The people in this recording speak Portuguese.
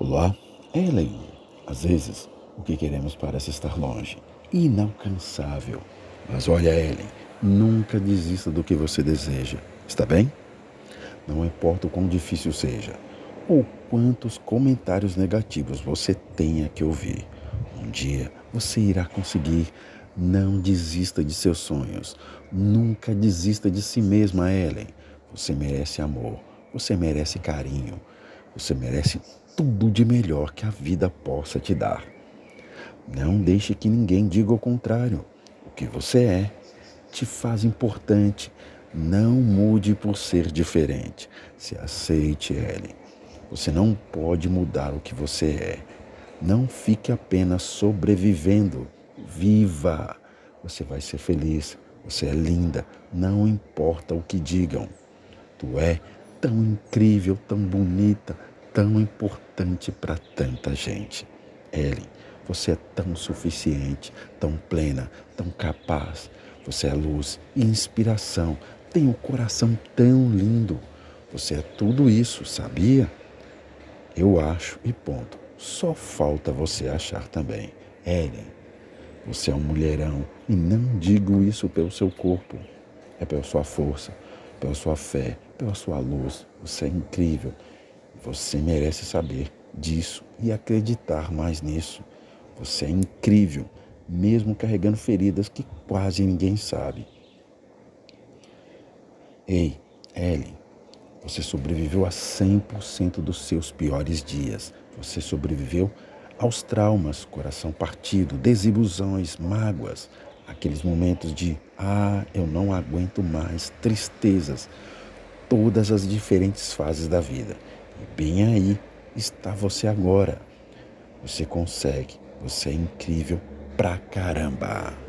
Olá, Ellen. Às vezes, o que queremos parece estar longe, inalcançável. Mas olha, Ellen, nunca desista do que você deseja, está bem? Não importa o quão difícil seja, ou quantos comentários negativos você tenha que ouvir. Um dia você irá conseguir. Não desista de seus sonhos. Nunca desista de si mesma, Ellen. Você merece amor. Você merece carinho. Você merece tudo de melhor que a vida possa te dar. Não deixe que ninguém diga o contrário. O que você é te faz importante. Não mude por ser diferente. Se aceite, Ellen. Você não pode mudar o que você é. Não fique apenas sobrevivendo. Viva! Você vai ser feliz. Você é linda. Não importa o que digam. Tu é tão incrível, tão bonita, tão importante para tanta gente. Ellen, você é tão suficiente, tão plena, tão capaz. Você é luz inspiração. Tem um coração tão lindo. Você é tudo isso, sabia? Eu acho e ponto. Só falta você achar também. Ellen, você é um mulherão e não digo isso pelo seu corpo. É pela sua força, pela sua fé, pela sua luz. Você é incrível você merece saber disso e acreditar mais nisso. Você é incrível, mesmo carregando feridas que quase ninguém sabe. Ei, Ellen, você sobreviveu a 100% dos seus piores dias. Você sobreviveu aos traumas, coração partido, desilusões, mágoas, aqueles momentos de ah, eu não aguento mais, tristezas, todas as diferentes fases da vida. E bem aí está você agora. Você consegue, você é incrível pra caramba.